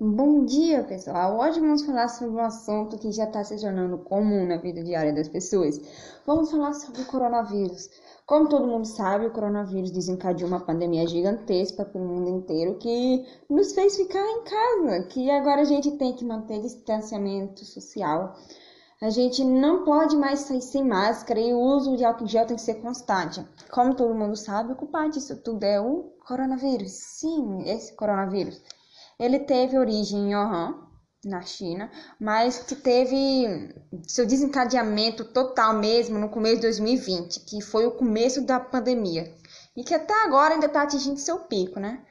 Bom dia, pessoal! Hoje vamos falar sobre um assunto que já está se tornando comum na vida diária das pessoas. Vamos falar sobre o coronavírus. Como todo mundo sabe, o coronavírus desencadeou uma pandemia gigantesca pelo mundo inteiro que nos fez ficar em casa, que agora a gente tem que manter distanciamento social. A gente não pode mais sair sem máscara e o uso de álcool gel tem que ser constante. Como todo mundo sabe, o culpado disso tudo é o coronavírus. Sim, esse coronavírus. Ele teve origem em Wuhan, na China, mas que teve seu desencadeamento total mesmo no começo de 2020, que foi o começo da pandemia, e que até agora ainda está atingindo seu pico, né?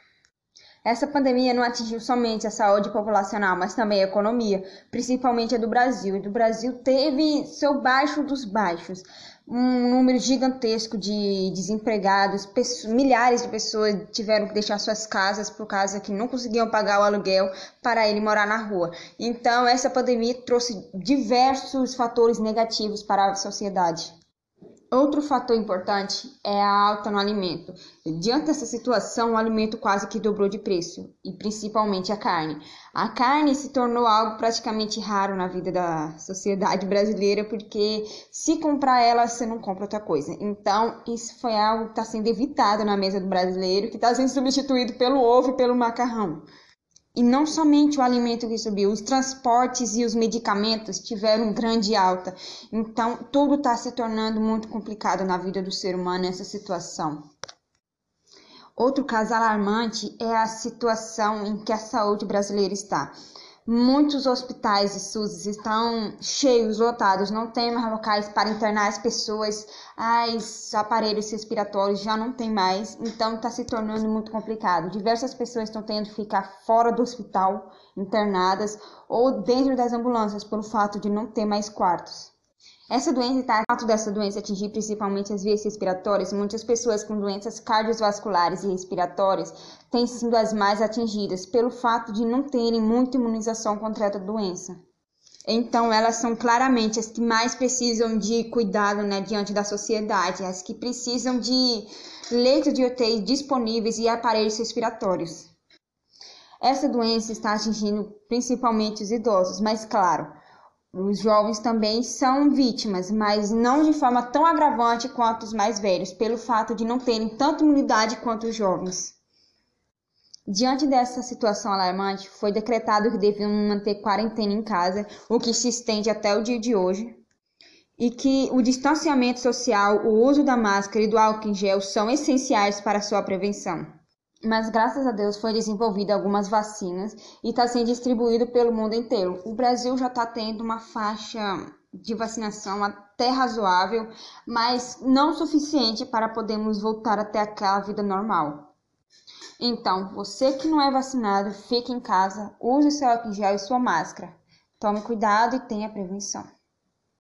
Essa pandemia não atingiu somente a saúde populacional, mas também a economia, principalmente a do Brasil. E do Brasil teve seu baixo dos baixos um número gigantesco de desempregados, pessoas, milhares de pessoas tiveram que deixar suas casas por causa que não conseguiam pagar o aluguel para ele morar na rua. Então, essa pandemia trouxe diversos fatores negativos para a sociedade. Outro fator importante é a alta no alimento. Diante dessa situação, o alimento quase que dobrou de preço, e principalmente a carne. A carne se tornou algo praticamente raro na vida da sociedade brasileira, porque se comprar ela, você não compra outra coisa. Então, isso foi algo que está sendo evitado na mesa do brasileiro, que está sendo substituído pelo ovo e pelo macarrão. E não somente o alimento que subiu, os transportes e os medicamentos tiveram grande alta. Então, tudo está se tornando muito complicado na vida do ser humano nessa situação. Outro caso alarmante é a situação em que a saúde brasileira está. Muitos hospitais e SUS estão cheios, lotados, não tem mais locais para internar as pessoas, os aparelhos respiratórios já não tem mais, então está se tornando muito complicado. Diversas pessoas estão tendo que ficar fora do hospital, internadas, ou dentro das ambulâncias, pelo fato de não ter mais quartos. Essa doença está, fato dessa doença atingir principalmente as vias respiratórias, muitas pessoas com doenças cardiovasculares e respiratórias têm sido as mais atingidas pelo fato de não terem muita imunização contra a doença. Então, elas são claramente as que mais precisam de cuidado né, diante da sociedade, as que precisam de leitos de UTI disponíveis e aparelhos respiratórios. Essa doença está atingindo principalmente os idosos, mas claro, os jovens também são vítimas, mas não de forma tão agravante quanto os mais velhos, pelo fato de não terem tanta imunidade quanto os jovens. Diante dessa situação alarmante, foi decretado que deviam manter quarentena em casa, o que se estende até o dia de hoje, e que o distanciamento social, o uso da máscara e do álcool em gel são essenciais para sua prevenção mas graças a Deus foi desenvolvida algumas vacinas e está sendo distribuído pelo mundo inteiro. O Brasil já está tendo uma faixa de vacinação até razoável, mas não suficiente para podermos voltar até aquela vida normal. Então, você que não é vacinado, fique em casa, use seu álcool gel e sua máscara. Tome cuidado e tenha prevenção.